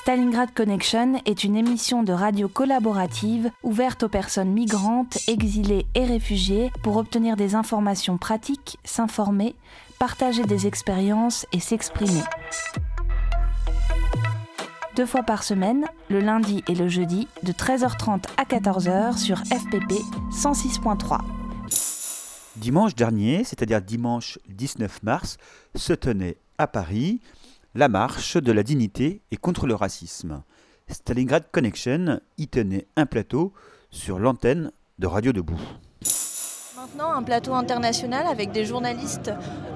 Stalingrad Connection est une émission de radio collaborative ouverte aux personnes migrantes, exilées et réfugiées pour obtenir des informations pratiques, s'informer, partager des expériences et s'exprimer. Deux fois par semaine, le lundi et le jeudi, de 13h30 à 14h sur FPP 106.3. Dimanche dernier, c'est-à-dire dimanche 19 mars, se tenait à Paris la marche de la dignité et contre le racisme. Stalingrad Connection y tenait un plateau sur l'antenne de Radio Debout Maintenant, un plateau international avec des journalistes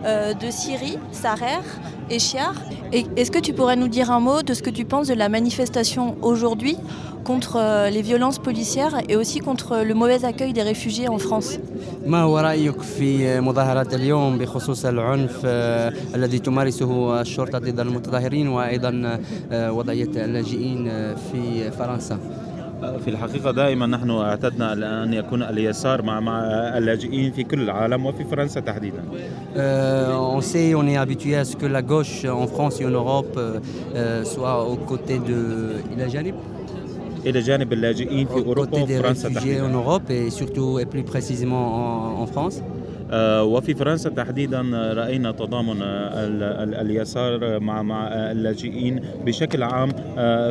euh, de Syrie, Sarer et Chiar. Est-ce que tu pourrais nous dire un mot de ce que tu penses de la manifestation aujourd'hui contre euh, les violences policières et aussi contre le mauvais accueil des réfugiés en France ما هو رأيك في مظاهرات اليوم بخصوص العنف الذي تمارسه الشرطة ضد المتظاهرين وأيضا وضعية اللاجئين في فرنسا؟ في الحقيقة دائما نحن اعتدنا أن يكون اليسار مع مع اللاجئين في كل العالم وفي فرنسا تحديدا. on sait, on est habitué à ce que la gauche en France et en Europe euh, soit aux côtés de إلى جانب إلى جانب اللاجئين في أوروبا وفرنسا تحديدا. en Europe et surtout et plus précisément en, en France. وفي فرنسا تحديدا رأينا تضامن اليسار مع مع اللاجئين بشكل عام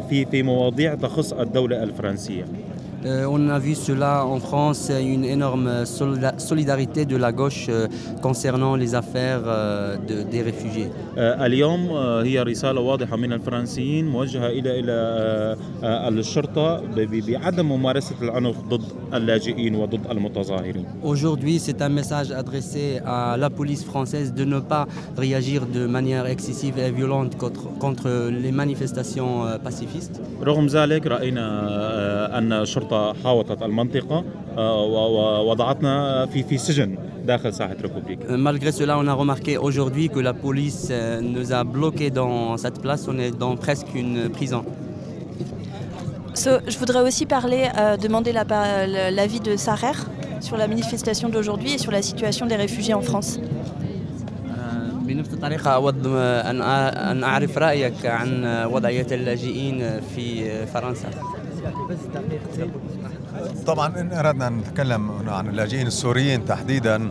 في في مواضيع تخص الدولة الفرنسية. on a vu cela en France, une énorme solidarité de la gauche concernant les affaires de, des réfugiés. اليوم هي رسالة واضحة من الفرنسيين موجهة إلى إلى الشرطة بعدم ممارسة العنف ضد اللاجئين وضد المتظاهرين. Aujourd'hui, c'est un message adressé à la police française de ne pas réagir de manière excessive et violente contre, contre les manifestations pacifistes. رغم ذلك رأينا أن الشرطة حاوطت المنطقة ووضعتنا في في سجن داخل ساحة ريبوبليك. Malgré cela, on a remarqué aujourd'hui que la police nous a bloqués dans cette place. On est dans presque une prison. So, je voudrais aussi parler, euh, demander l'avis la, de Sarer sur la manifestation d'aujourd'hui et sur la situation des réfugiés en France. بنفس الطريقة أود أن أعرف رأيك عن وضعية اللاجئين في فرنسا. طبعا إن أردنا أن نتكلم عن اللاجئين السوريين تحديدا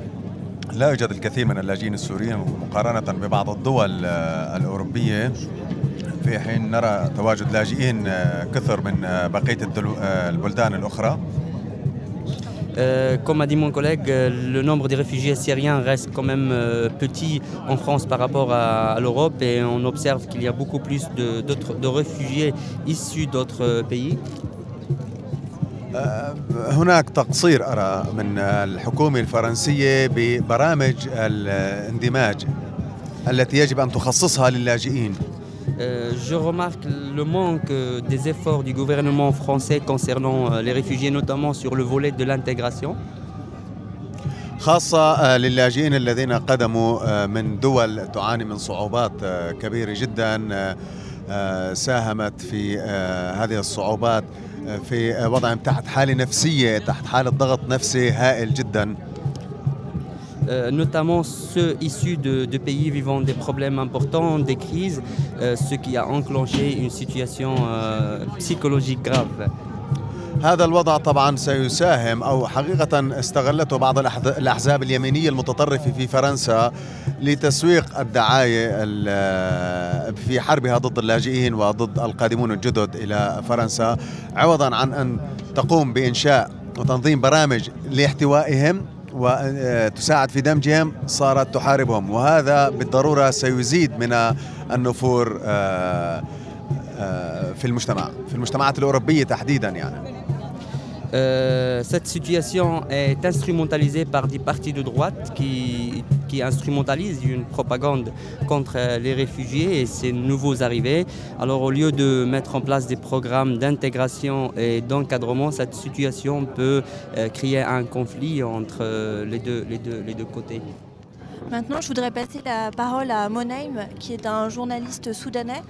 لا يوجد الكثير من اللاجئين السوريين مقارنة ببعض الدول الأوروبية. في حين نرى تواجد لاجئين كثر من بقية البلدان الأخرى. Euh, comme a dit mon collègue, le nombre de réfugiés syriens reste quand même euh, petit en France par rapport à, à l'Europe et on observe qu'il y a beaucoup plus de, de réfugiés issus d'autres pays. هناك تقصير أرى من الحكومة الفرنسية ببرامج الاندماج التي يجب أن تخصصها للاجئين Euh, je remarque le manque des efforts du gouvernement français concernant les réfugiés, notamment sur le volet de l'intégration. خاصة للاجئين الذين قدموا من دول تعاني من صعوبات كبيرة جدا ساهمت في هذه الصعوبات في وضعهم تحت حالة نفسية تحت حالة ضغط نفسي هائل جدا Euh, notamment ceux issus de, de, pays vivant des problèmes importants, des crises, euh, ce qui a enclenché une situation euh, psychologique grave. هذا الوضع طبعا سيساهم أو حقيقة استغلته بعض الأحزاب اليمينية المتطرفة في فرنسا لتسويق الدعاية في حربها ضد اللاجئين وضد القادمون الجدد إلى فرنسا عوضا عن أن تقوم بإنشاء وتنظيم برامج لاحتوائهم وتساعد في دمجهم صارت تحاربهم وهذا بالضرورة سيزيد من النفور في المجتمع في المجتمعات الأوروبية تحديدا يعني. Euh, cette situation est instrumentalisée par des partis de droite qui, qui, instrumentalisent une propagande contre les réfugiés et ces nouveaux arrivés. Alors au lieu de mettre en place des programmes d'intégration et d'encadrement, cette situation peut euh, créer un conflit entre les deux, les deux, les deux côtés. Maintenant, je voudrais passer la parole à Monaim, qui est un journaliste soudanais.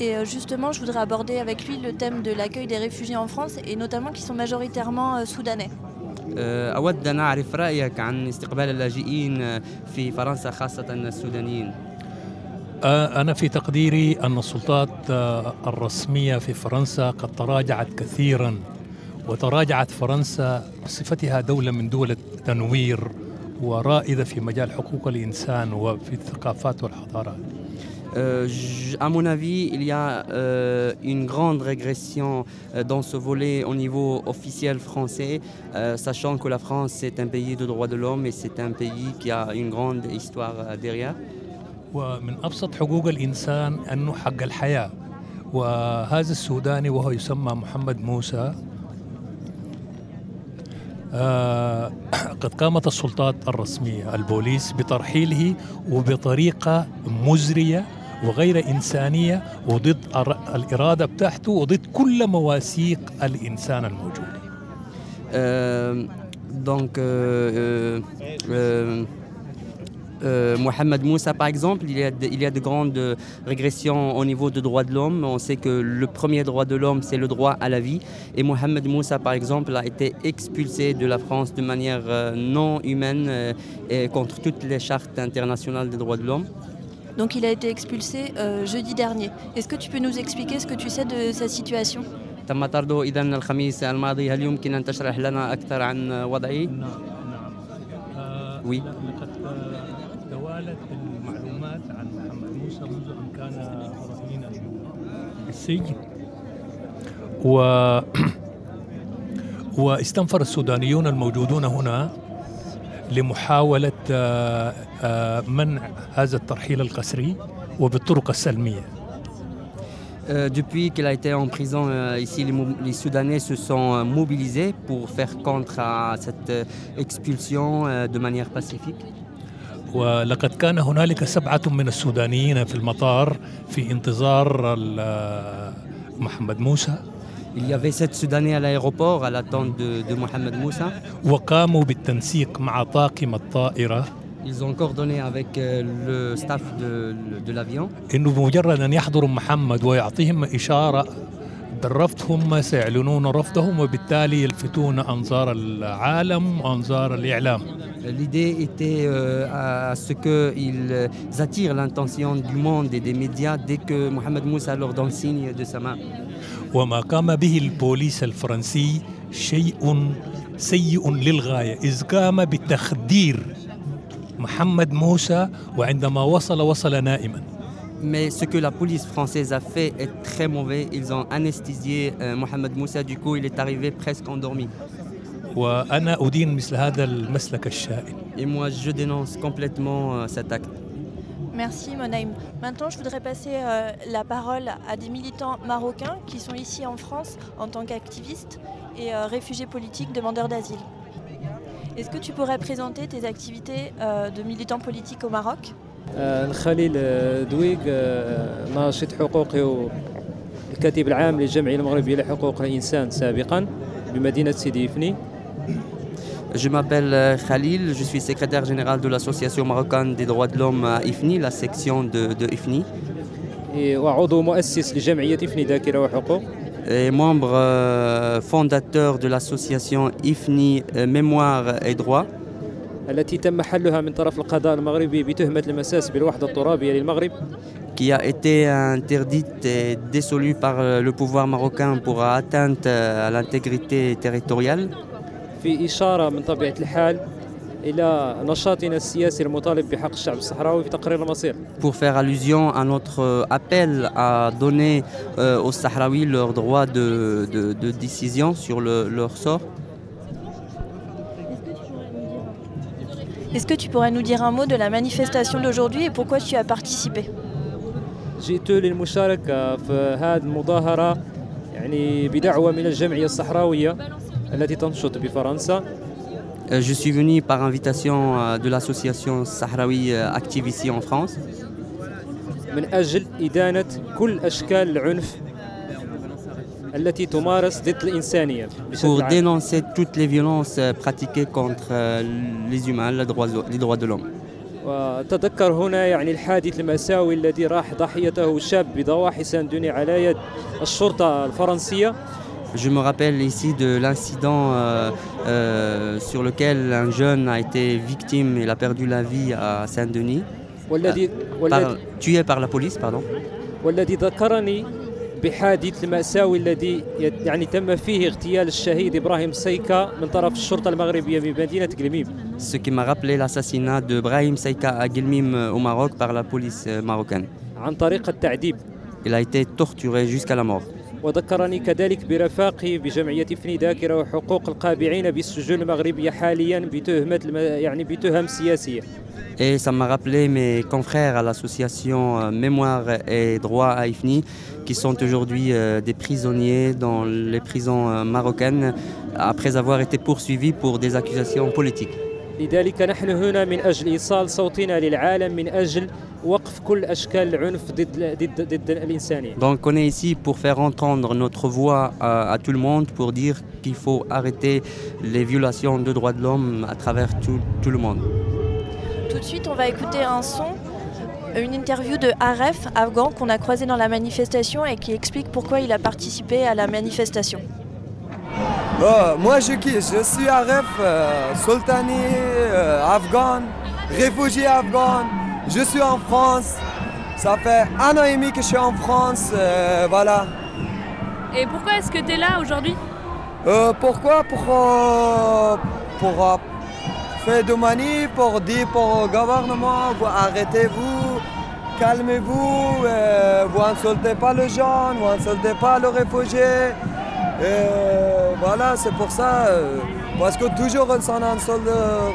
Et justement, je voudrais aborder avec lui le thème de l'accueil des réfugiés en France, et notamment qui sont majoritairement soudanais. أود أن أعرف رأيك عن استقبال اللاجئين في فرنسا خاصة السودانيين. آه، أنا في تقديري أن السلطات آه، الرسمية في فرنسا قد تراجعت كثيرا وتراجعت فرنسا بصفتها دولة من دول التنوير ورائدة في مجال حقوق الإنسان وفي الثقافات والحضارات Euh, à mon avis, il y a euh, une grande régression euh, dans ce volet au niveau officiel français, euh, sachant que la France est un pays de droits de l'homme et c'est un pays qui a une grande histoire euh, derrière. ومن أبسط حقوق الإنسان أنه حق الحياة وهذا السوداني وهو يسمى محمد موسى آه، قد قامت السلطات الرسمية البوليس بترحيله وبطريقة مزرية وغير إنسانية وضد الإرادة بتاعته وضد كل مواثيق الإنسان Euh, donc, euh, euh, euh, euh, Mohamed Moussa, par exemple, il y, a de, il y a de grandes euh, régressions au niveau des droits de l'homme. On sait que le premier droit de l'homme, c'est le droit à la vie. Et Mohamed Moussa, par exemple, a été expulsé de la France de manière euh, non humaine euh, et contre toutes les chartes internationales des droits de l'homme. Donc il a été expulsé euh, jeudi dernier. Est-ce que tu peux nous expliquer ce que tu sais de sa situation تم طرده إذا الخميس الماضي هل يمكن أن تشرح لنا أكثر عن وضعه؟ نعم نعم آه، بالسجن و واستنفر السودانيون الموجودون هنا لمحاولة آه، آه، منع هذا الترحيل القسري وبالطرق السلمية Euh, depuis qu'il a été en prison euh, ici, les, Mou- les Soudanais se sont euh, mobilisés pour faire contre à cette euh, expulsion euh, de manière pacifique. ولقد كان هنالك سبعة من السودانيين في المطار في انتظار محمد موسى Il y avait sept Soudanais à l'aéroport à l'attente de, de Mohamed Moussa. وقاموا بالتنسيق مع طاقم الطائرة Ils ont coordonné avec euh, le staff de, de l'avion. إنه بمجرد أن يحضروا محمد ويعطيهم إشارة بالرفض هم سيعلنون رفضهم وبالتالي يلفتون أنظار العالم وأنظار الإعلام L'idée était euh, à ce qu'ils attirent l'attention du monde et des médias dès que Mohamed Moussa leur donne signe de sa main. وما قام به البوليس الفرنسي شيء سيء للغاية إذ قام بتخدير محمد موسى وعندما وصل وصل نائما Mais ce que la police française a fait est très mauvais. Ils ont anesthésié euh, Mohamed Moussa, du coup il est arrivé presque endormi. Et moi je dénonce complètement euh, cet acte. Merci Monaim. Maintenant, je voudrais passer euh, la parole à des militants marocains qui sont ici en France en tant qu'activistes et réfugiés politiques demandeurs d'asile. Est-ce que tu pourrais présenter tes activités de militants politiques au Maroc? الخليل آه، دويق آه، ناشط حقوقي والكاتب العام للجمعية المغربية لحقوق الإنسان سابقا بمدينة سيدي إفني Je m'appelle euh, Khalil. Je suis secrétaire général de l'Association marocaine des droits de l'homme à IFNI, la section de, de IFNI. إيه، وعضو مؤسس لجمعية إفني ذاكرة وحقوق Et membre euh, fondateur de l'association IFNI euh, Mémoire et Droit. التي تم حلها من طرف القضاء المغربي بتهمة المساس بالوحدة الترابية للمغرب qui a été interdite et dissolue par euh, le pouvoir marocain pour atteinte euh, à l'intégrité territoriale. في إشارة من طبيعة الحال إلى نشاطنا السياسي المطالب بحق الشعب الصحراوي في تقرير المصير pour faire allusion à notre euh, appel à donner euh, aux Sahraouis leur droit de, de- de décision sur le- leur sort. Est-ce que tu pourrais nous dire un mot de la manifestation d'aujourd'hui et pourquoi tu as participé جئت للمشاركة في هذه المظاهرة يعني بدعوة من الجمعية الصحراوية التي تنشط بفرنسا Euh, je suis venu par invitation euh, de l'association Sahraoui euh, active ici en France من أجل إدانة كل أشكال العنف pour عام dénoncer toutes les violences euh, pratiquées contre euh, les humains, les droits, les droits de l'homme. وتذكر هنا يعني الحادث المأساوي الذي راح ضحيته شاب بضواحي ساندوني على يد الشرطة الفرنسية Je me rappelle ici de l'incident euh, euh, sur lequel un jeune a été victime, il a perdu la vie à Saint-Denis. والذي par- والذي tués par la police, pardon. والذي ذكرني بحادث المأساوي الذي يعني تم فيه اغتيال الشهيد إبراهيم سيكا من طرف الشرطة المغربية بمدينة قلميم Ce qui m'a rappelé l'assassinat de Brahim Saïka à Guilmim euh, au Maroc par la police euh, marocaine. عن طريق التعذيب Il a été torturé jusqu'à la mort. وذكرني كذلك برفاقي بجمعية فني ذاكرة وحقوق القابعين بالسجون المغربية حاليا بتهمة الم- يعني بتهم سياسية Et ça m'a rappelé mes confrères à l'association euh, Mémoire et Droit à IFNI qui sont aujourd'hui euh, des prisonniers dans les prisons euh, marocaines après avoir été poursuivis pour des accusations politiques. لذلك نحن هنا من أجل إيصال صوتنا للعالم من أجل Donc on est ici pour faire entendre notre voix euh, à, tout le monde, pour dire qu'il faut arrêter les violations de droits de l'homme à travers tout, tout, le monde. Tout de suite, on va écouter un son, une interview de Aref, afghan, qu'on a croisé dans la manifestation et qui explique pourquoi il a participé à la manifestation. Euh, moi, je, je suis Aref, euh, sultani, euh, afghan, réfugié afghan. Je suis en France. Ça fait un an et demi que je suis en France. euh, voilà. Et pourquoi est-ce que tu es là aujourd'hui? Euh, pourquoi? Pour, euh, pour faire de manie, pour dire pour le gouvernement, vous arrêtez-vous, calmez-vous, vous insultez pas les gens, vous insultez pas les réfugiés. Euh, voilà, c'est pour ça. parce que toujours ils sont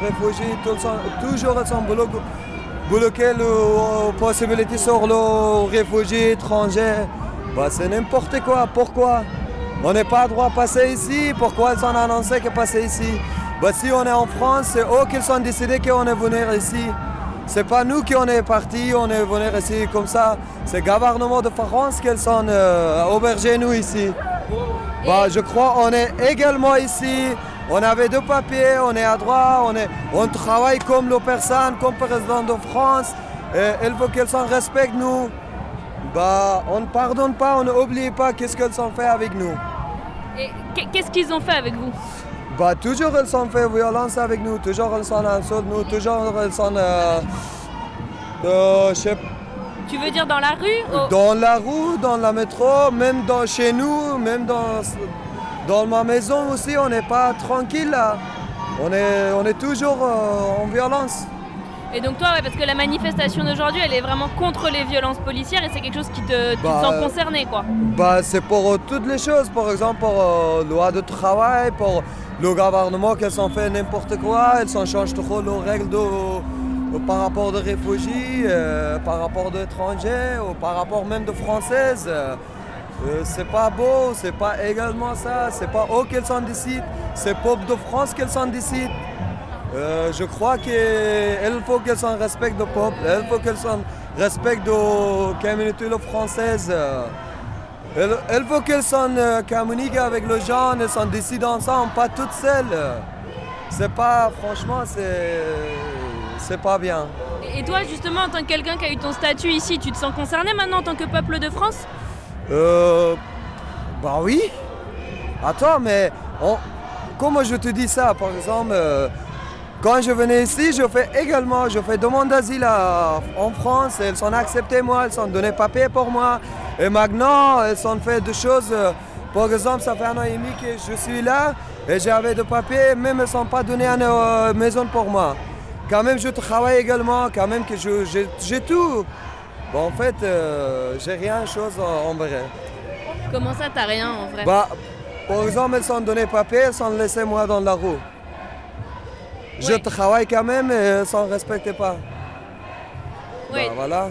réfugiés, tout- sont- toujours ils sont bloqués, bloqués les possibilités sur les réfugiés étrangers. Bah, c'est n'importe quoi. Pourquoi? On n'est pas droit de passer ici. Pourquoi ils ont annoncé que passer ici? Bah, Si on est en France, c'est eux qui ont décidé qu'on est venu ici. C'est pas nous qui on est partis, on est venu ici comme ça. C'est le gouvernement de France qui sont euh, nous ici. Bah, je crois on est également ici. On avait deux papiers, on est à droit, on, est, on travaille comme les personnes, comme président de France. Et il faut qu'elles s'en respectent nous. Bah, on ne pardonne pas, on n'oublie pas qu'est-ce qu'elles ont fait avec nous. Et qu- qu'est-ce qu'ils ont fait avec vous? Bah, toujours elles ont fait violence avec nous, toujours elles sont en nous, toujours elles sont euh, euh, je sais Tu veux dire dans la rue dans la rue, dans la métro, même dans, chez nous, même dans, dans ma maison aussi, on n'est pas tranquille là. On est, on est toujours euh, en violence. Et donc toi, ouais, parce que la manifestation d'aujourd'hui, elle est vraiment contre les violences policières et c'est quelque chose qui te, te Bah, euh, concerné, quoi. Bah, c'est pour euh, toutes les choses, par exemple pour euh, loi de travail, pour le gouvernement qu'elles ont fait n'importe quoi, elles ont changé trop les règles de, euh, par rapport de réfugiés, par rapport d'étrangers, ou par rapport même de françaises. Euh, c'est pas beau, c'est pas également ça, c'est pas eux qu'elles s'en décident, c'est le peuple de France qu'elles s'en décident. Euh, je crois qu'il faut qu'elles s'en respectent le peuple, il faut qu'elles s'en respectent la communauté française. Il, faut qu'elles s'en euh, communiquent avec les gens, elles s'en décident ensemble, pas toutes seules. C'est pas, franchement, c'est, c'est pas bien. Et toi, justement, en tant que quelqu'un qui a eu ton statut ici, tu te sens concerné maintenant en tant que peuple de France? Euh, bah oui. Attends, mais comment je te dis ça Par exemple, euh, quand je venais ici, je fais également, je fais demande d'asile en France. Elles sont acceptées moi, elles sont donné papier pour moi. Et maintenant, elles ont fait des choses. euh, par exemple, ça fait un an et demi que je suis là et j'avais des papiers, même elles ne sont pas donné une euh, maison pour moi. Quand même, je travaille également, quand même que j'ai tout. Bon, en fait, euh, j'ai rien chose en, en vrai. Comment ça, t'as rien en vrai? Bah, par exemple, elles sont donné papier, sont laissées moi dans la roue. Je travaille quand même et elles ne respectent pas. Bah, voilà.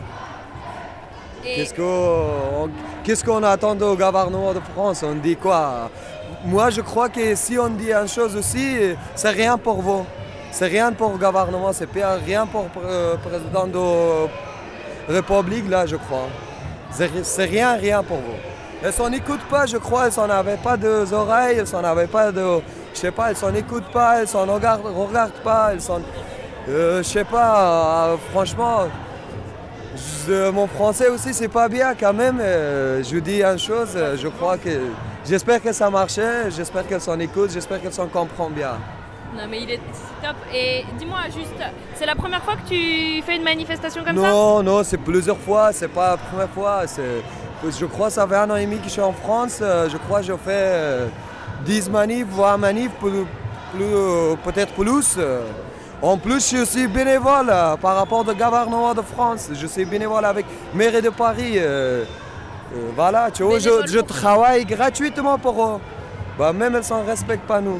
Et- Qu'est-ce qu'on qu'est-ce qu'on attend au gouvernement de France? On dit quoi? Moi, je crois que si on dit une chose aussi, c'est rien pour vous. C'est rien pour le gouvernement, c'est rien pour le président de République, là, je crois. C'est rien, rien pour vous. Elles s'en écoutent pas, je crois, elles s'en avaient pas de oreilles, elles s'en avaient pas de... Je sais pas, elles s'en écoutent pas, elles s'en regardent, regardent pas, elles s'en... Euh, je sais pas, euh, franchement, je- mon français aussi, c'est pas bien quand même. euh, je dis une chose, je crois que. J'espère que ça marchait, j'espère qu'elles s'en écoutent, j'espère qu'elles s'en comprennent bien. Non mais il est top. Et dis-moi juste, c'est la première fois que tu fais une manifestation comme ça? Non, non, c'est plusieurs fois, c'est pas la première fois. Je crois que ça fait un an et demi que je suis en France. euh, Je crois que je fais euh, 10 manifs, 20 manifs, plus, plus, euh, peut-être plus. euh. En plus, je suis bénévole euh, par rapport au gouvernement de France. Je suis bénévole avec mairie de Paris. euh, euh, voilà, tu vois, je, travaille gratuitement pour eux. Bah, même elles ne respectent pas nous.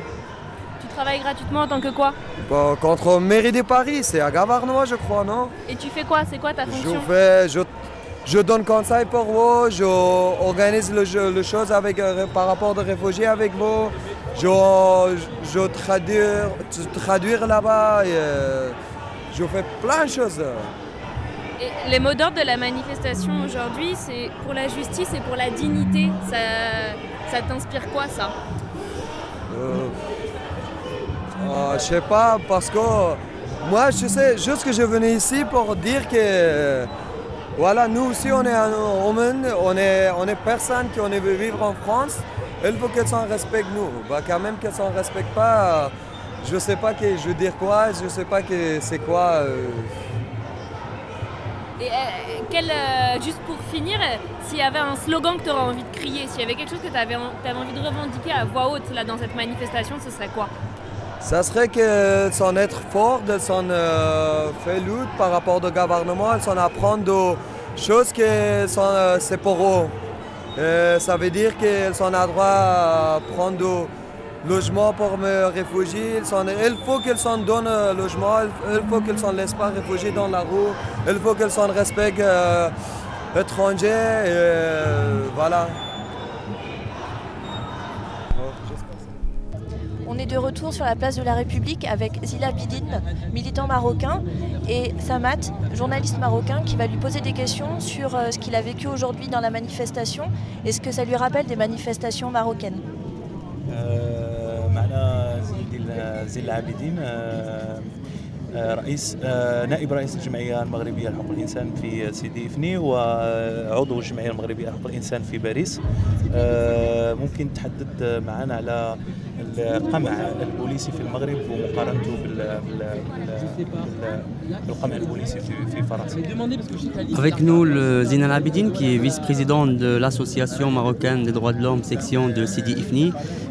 Tu travailles gratuitement en tant que quoi Bah, contre mairie de Paris, c'est un gouvernement, je crois, non Et tu fais quoi? C'est quoi ta Je fonction? fais, je, je donne conseil pour vous, je organise le, jeu- le chose avec, euh, par rapport aux réfugiés avec vous, je, je traduire, traduire là-bas, euh, je fais plein de choses. Et les mots d'ordre de la manifestation aujourd'hui, c'est pour la justice et pour la dignité. Ça, ça t'inspire quoi ça? Euh, je sais pas, parce que moi, je sais juste que je venais ici pour dire que, voilà, nous aussi, on est un homme, on est, on personne qui on est vivre en France. Il faut qu'elles s'en respectent nous. Bah, quand même qu'elles s'en respectent pas, je sais pas que je veux dire quoi, je sais pas que c'est quoi. euh, Et euh, euh, juste pour finir, s'il y avait un slogan que tu aurais envie de crier, s'il y avait quelque chose que tu avais, envie de revendiquer à voix haute dans cette manifestation, ce serait quoi? Ça serait que s'en être fort, de s'en euh, faire lutte par rapport au gouvernement, de s'en apprendre des choses que sont, euh, c'est pour eux. Euh, ça veut dire qu'elles sont à droit à prendre du logement pour me réfugier. Elles sont- il faut qu'elles s'en donnent un logement, il faut qu'elles s'en laissent pas réfugier dans la rue, il faut qu'elles s'en respectent euh, étrangers. euh, voilà. On est de retour sur la place de la République avec Zila Bidine, militant marocain, et Samat, journaliste marocain, qui va lui poser des questions sur euh, ce qu'il a vécu aujourd'hui dans la manifestation et ce que ça lui rappelle des manifestations marocaines. آه، رئيس آه، نائب رئيس الجمعية المغربية لحقوق الإنسان في سيدي إفني وعضو الجمعية المغربية لحقوق الإنسان في باريس. آه، ممكن تحدث معنا على القمع البوليسي في المغرب ومقارنته بال- بال- بال- بالقمع البوليسي في فرنسا. Avec nous, le Zinal Abidine, qui est vice-président de l'Association marocaine des droits de l'homme, section de Sidi Ifni,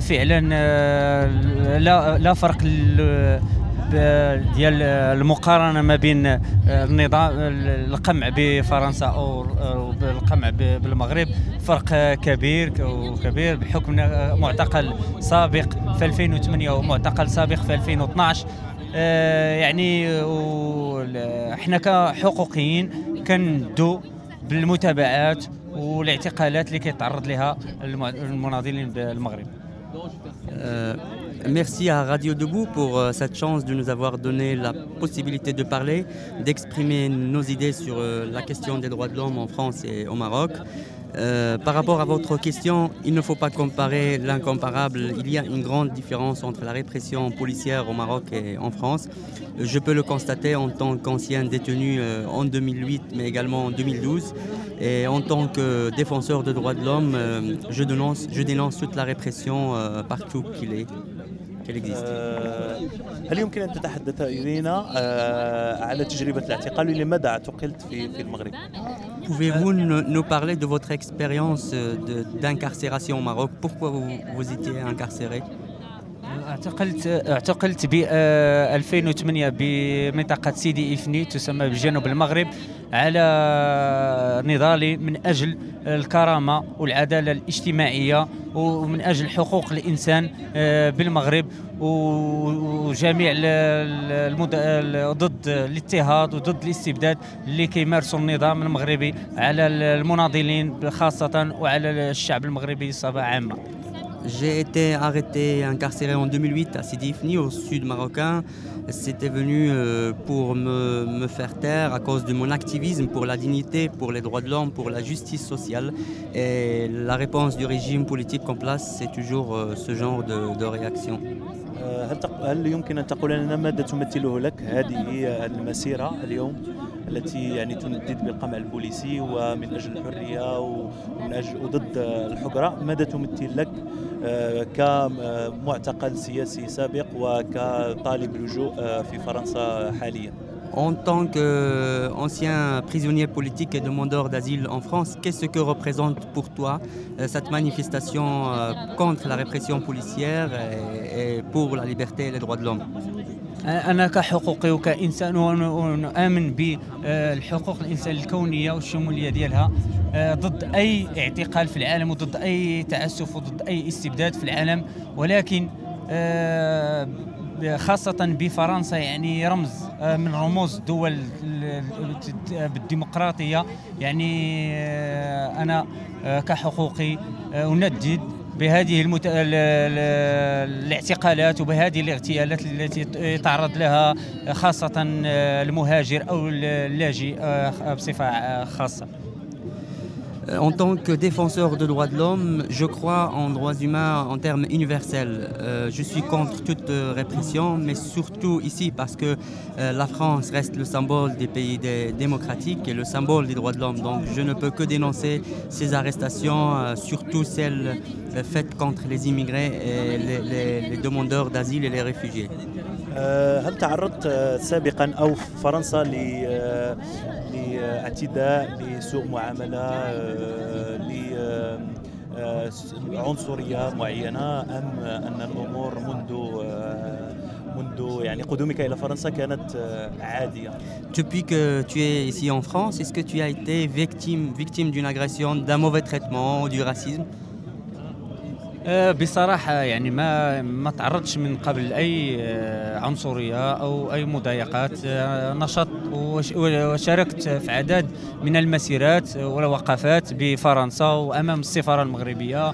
فعلا آه، لا لا فرق ديال المقارنة ما بين آه، النظام القمع بفرنسا أو القمع بالمغرب. فرق آه، كبير وكبير بحكم آه، معتقل سابق في 2008 ومعتقل سابق في 2012 آه، يعني إحنا كحقوقيين كندو بالمتابعات والإعتقالات اللي كيتعرض لها المناضلين بالمغرب. Euh, merci à Radio Debout pour euh, cette chance de nous avoir donné la possibilité de parler, d'exprimer nos idées sur euh, la question des droits de l'homme en France et au Maroc. Euh, par rapport à votre question, il ne faut pas comparer l'incomparable. Il y a une grande différence entre la répression policière au Maroc et en France. Je peux le constater en tant qu'ancien détenu euh, en 2008, mais également en 2012. Et en tant que défenseur de droits de l'homme, euh, je, dénonce, je dénonce toute la répression euh, partout qu'il est, qu'elle existe. آه، هل يمكن ان تتحدث الينا آه، على تجربه الاعتقال ولماذا اعتقلت في في المغرب؟ Pouvez-vous nous parler de votre expérience euh, d'incarcération au Maroc? Pourquoi vous étiez incarcéré? اعتقلت اعتقلت ب آه، 2008 بمنطقة سيدي إفني تسمى بجنوب المغرب على نضالي من أجل الكرامة والعدالة الاجتماعية ومن أجل حقوق الإنسان آه، بالمغرب وجميع ال- ال- المد... ال- ضد الاضطهاد وضد الاستبداد اللي كيمارسوا النظام المغربي على المناضلين خاصة وعلى الشعب المغربي بصفة عامة. J'ai été arrêté et incarcéré en 2008 à Sidi Ifni, au sud marocain. C'était venu euh, pour me, me faire taire à cause de mon activisme pour la dignité, pour les droits de l'homme, pour la justice sociale. Et la réponse du régime politique en place, c'est toujours euh, ce genre de, de réaction. آه، هل تق- هل يمكن ان تقول لنا ماذا تمثله لك هذه المسيره اليوم التي يعني تندد بالقمع البوليسي ومن اجل الحريه ومن اجل وضد الحقره ماذا تمثل لك آه، كمعتقل سياسي سابق وكطالب لجوء آه، في فرنسا حاليا En tant qu'ancien prisonnier politique et demandeur d'asile en France, qu'est-ce que représente pour toi euh, cette manifestation euh, contre la répression policière et, et pour la liberté et les droits de l'homme أنا كحقوقي وكإنسان ونؤمن بالحقوق الإنسان الكونية والشمولية ديالها آه، ضد أي اعتقال في العالم وضد أي تعسف وضد أي استبداد في العالم. ولكن آه، خاصة بفرنسا يعني رمز آه، من رموز الدول بالديمقراطية. يعني أنا كحقوقي أندد بهذه المت... ال- ال- الاعتقالات وبهذه الاغتيالات التي يتعرض لها خاصة المهاجر أو اللاجئ آه، بصفة خاصة. En tant que défenseur de droits de l'homme, je crois en droits humains en termes universels. Euh, je suis contre toute euh, répression, mais surtout ici parce que euh, la France reste le symbole des pays dé- démocratiques et le symbole des droits de l'homme. Donc je ne peux que dénoncer ces arrestations, euh, surtout celles euh, faites contre les immigrés et les, les- les demandeurs d'asile et les réfugiés. آه، هل تعرضت آه، سابقا او في فرنسا ل- آه، لاعتداء لسوء معامله آه، لعنصريه معينه ام ان الامور منذ آه، منذ يعني قدومك الى فرنسا كانت آه، عاديه Depuis que tu es ici en France, est-ce que tu as été victime, victime d'une agression, d'un mauvais traitement ou du racisme آه، بصراحة يعني ما ما تعرضتش من قبل أي آه، عنصرية أو أي مضايقات. آه، نشط وشاركت في عدد من المسيرات والوقفات بفرنسا وأمام السفارة المغربية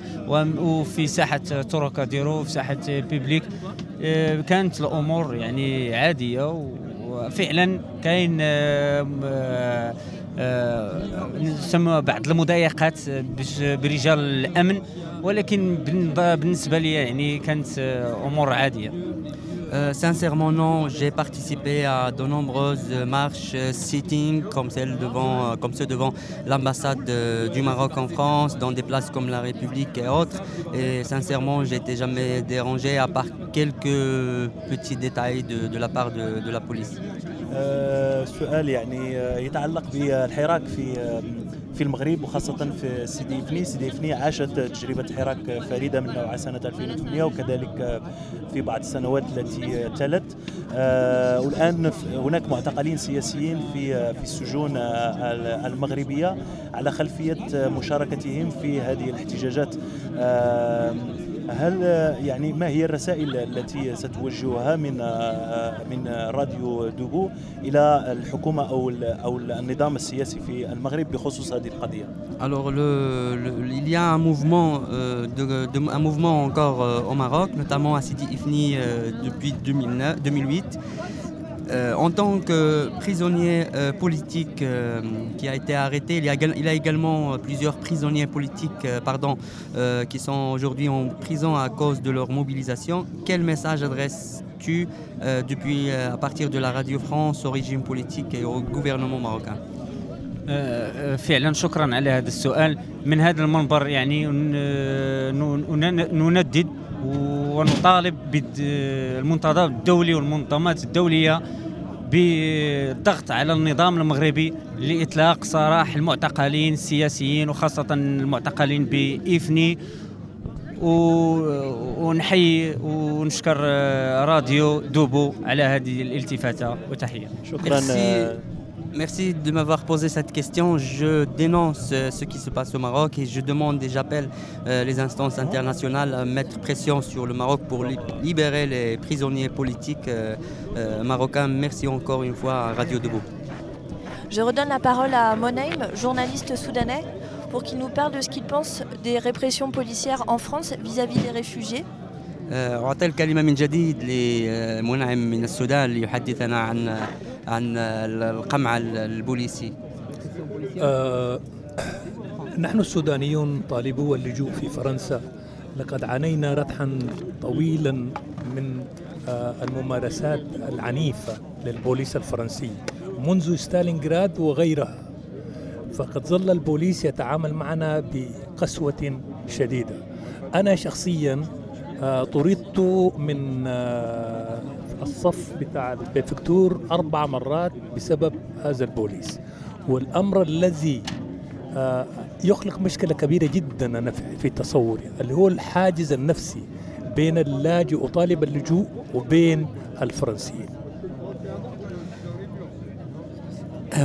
وفي ساحة تروكاديرو في ساحة بيبليك. كانت الأمور يعني عادية وفعلا كاين نسمى بعض المضايقات باش- برجال الامن ولكن بالن- بالنسبه لي يعني كانت آه، امور عاديه Euh, sincèrement, non. J'ai participé à de nombreuses marches, euh, sittings, comme, celle devant, euh, comme ceux devant l'ambassade euh, du Maroc en France, dans des places comme la République et autres. Et sincèrement, j'ai été jamais dérangé, à part quelques petits détails de, de la part de, de la police. آه، سؤال يعني آه، يتعلق بالحراك في آه، في المغرب وخاصة في سيدي فني سيدي فني عاشت تجربة حراك فريدة من نوعها سنة 2008 وكذلك في بعض السنوات التي تلت. والآن هناك معتقلين سياسيين في في السجون ال- المغربية على خلفية مشاركتهم في هذه الاحتجاجات. هل آه، يعني ما هي الرسائل التي ستوجهها من آه، من راديو دوبو إلى الحكومة أو أو النظام السياسي في المغرب بخصوص هذه القضية؟ Alors, le- le- il y a un mouvement, euh, de- de- un mouvement encore euh, au Maroc, notamment à Sidi Ifni euh, depuis 2009, 2008. Euh, en tant que prisonnier euh, politique euh, qui a été arrêté, il y a, égal- il y a également euh, plusieurs prisonniers politiques euh, pardon, euh, qui sont aujourd'hui en prison à cause de leur mobilisation. Quel message adresses-tu euh, depuis euh, à partir de la Radio France au régime politique et au gouvernement marocain آه، آه، فعلا شكرا على هذا السؤال من هذا المنبر يعني ن- ن- نندد ونطالب بالمنتدى الدولي والمنظمات الدولية بالضغط على النظام المغربي لإطلاق سراح المعتقلين السياسيين وخاصة المعتقلين بإفني. و- ونحيي ونشكر آه، راديو دوبو على هذه الالتفاتة. وتحية. شكرا Merci. Merci de m'avoir posé cette question. Je dénonce euh, ce qui se passe au Maroc et je demande et j'appelle euh, les instances internationales à mettre pression sur le Maroc pour li- libérer les prisonniers politiques euh, euh, marocains. Merci encore une fois à Radio Debout. Je redonne la parole à Monaim, journaliste soudanais. pour qu'il nous parle de ce qu'il pense des répressions policières en France vis-à-vis des réfugiés. آه، أعطي الكلمة من جديد لمنعم من السودان ليحدثنا عن عن القمع البوليسي. آه، نحن السودانيون طالبو اللجوء في فرنسا. لقد عانينا ردحا طويلا من آه، الممارسات العنيفة للبوليس الفرنسي منذ ستالينغراد وغيرها. فقد ظل البوليس يتعامل معنا بقسوة شديدة. أنا شخصيا آه، طردت من آه، الصف بتاع البريفكتور أربع مرات بسبب هذا البوليس. والأمر الذي آه، يخلق مشكلة كبيرة جدا أنا في- تصوري اللي هو الحاجز النفسي بين اللاجئ وطالب اللجوء وبين الفرنسيين.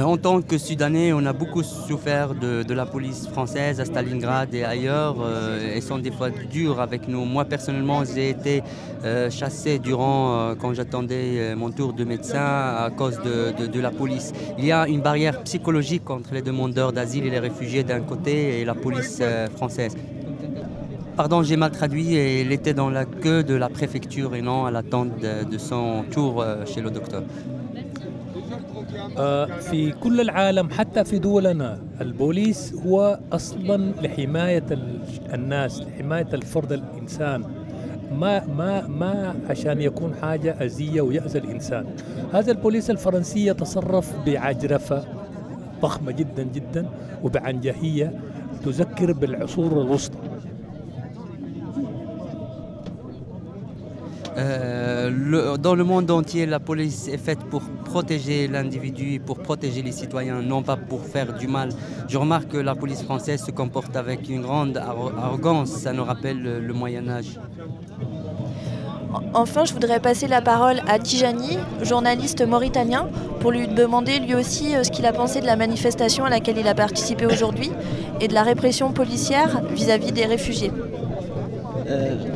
En tant que Soudanais, on a beaucoup souffert de, la police française à Stalingrad et ailleurs. euh, sont des fois dures avec nous. Moi, personnellement, j'ai été euh, chassé durant, euh, quand j'attendais euh, mon tour de médecin à cause de, la police. Il y a une barrière psychologique entre les demandeurs d'asile et les réfugiés d'un côté et la police euh, française. Pardon, j'ai mal traduit il était dans la queue de la préfecture et non à l'attente de, son tour euh, chez le docteur. آه، في كل العالم حتى في دولنا البوليس هو أصلا لحماية ال- الناس لحماية الفرد الإنسان. ما ما ما عشان يكون حاجة أذية ويأذى الإنسان. هذا البوليس الفرنسي يتصرف بعجرفة ضخمة جدا جدا وبعنجهية تذكر بالعصور الوسطى. Euh, le- dans le monde entier, la police est faite pour protéger l'individu, pour protéger les citoyens, non pas pour faire du mal. Je remarque que la police française se comporte avec une grande arro- arrogance, ça nous rappelle le, le Moyen Âge. Enfin, je voudrais passer la parole à Tijani, journaliste mauritanien, pour lui demander lui aussi euh, ce qu'il a pensé de la manifestation à laquelle il a participé aujourd'hui et de la répression policière vis-à-vis des réfugiés. آه،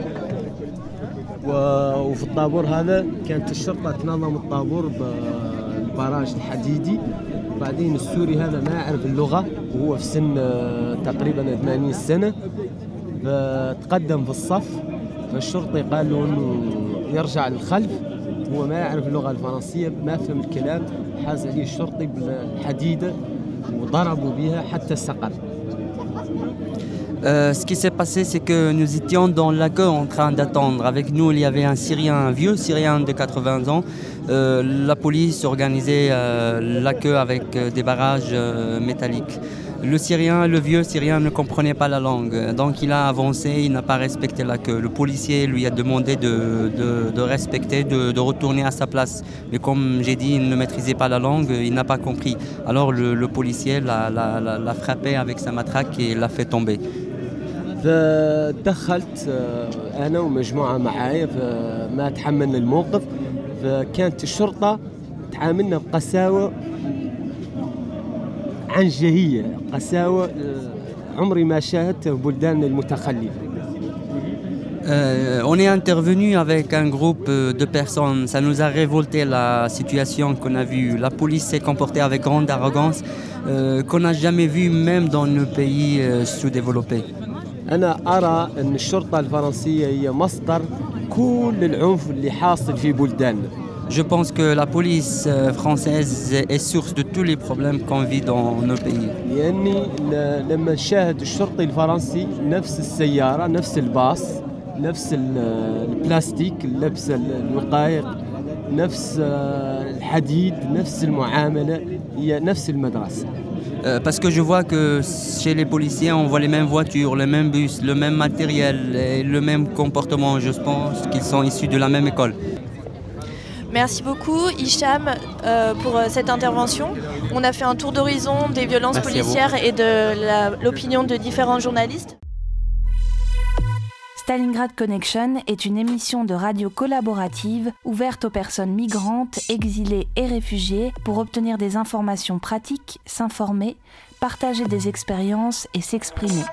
وفي الطابور هذا كانت الشرطة تنظم الطابور بالبراج الحديدي. بعدين السوري هذا ما يعرف اللغة وهو في سن آه، تقريبا 80 سنة. فتقدم في الصف فالشرطي قال له إنه يرجع للخلف. هو ما يعرف اللغة الفرنسية ما فهم الكلام حاز عليه الشرطي بالحديدة وضربوا بها حتى سقط Euh, ce qui s'est passé, c'est que nous étions dans la queue en train d'attendre. Avec nous, il y avait un Syrien, un vieux Syrien de 80 ans. Euh, la police organisait euh, la queue avec des barrages métalliques. Le Syrien, le vieux Syrien ne comprenait pas la langue, donc il a avancé, il n'a pas respecté la queue. Le policier lui a demandé de, respecter, de, retourner à sa place. Mais comme j'ai dit, il ne maîtrisait pas la langue, il n'a pas compris. Alors le, policier l'a frappé avec sa matraque et l'a fait tomber. فدخلت آه، انا ومجموعه معايا فما تحملنا الموقف فكانت الشرطه تعاملنا بقساوه عنجهيه قساوه آه، عمري ما شاهدتها في بلدان المتخلفه Euh, on est intervenu avec un groupe euh, de personnes. Ça nous a révolté la situation qu'on a vue. La police s'est comportée avec grande arrogance euh, qu'on n'a jamais vu même dans nos pays euh, sous-développés. أنا أرى أن الشرطة الفرنسية هي مصدر كل العنف اللي حاصل في بلداننا Je pense que la police euh, française est source de tous les problèmes qu'on vit dans nos pays. ل- لما نشاهد الشرطي الفرنسي نفس السيارة نفس الباص نفس ال- البلاستيك ال- الوقايق نفس آه، الحديد نفس المعاملة هي نفس المدرسة Euh, parce que je vois que chez les policiers, on voit les mêmes voitures, les mêmes bus, le même matériel et le même comportement. Je pense qu'ils sont issus de la même école. Merci beaucoup Hicham euh, pour euh, cette intervention. On a fait un tour d'horizon des violences Merci policières et de l'opinion de différents journalistes. Stalingrad Connection est une émission de radio collaborative ouverte aux personnes migrantes, exilées et réfugiées pour obtenir des informations pratiques, s'informer, partager des expériences et s'exprimer.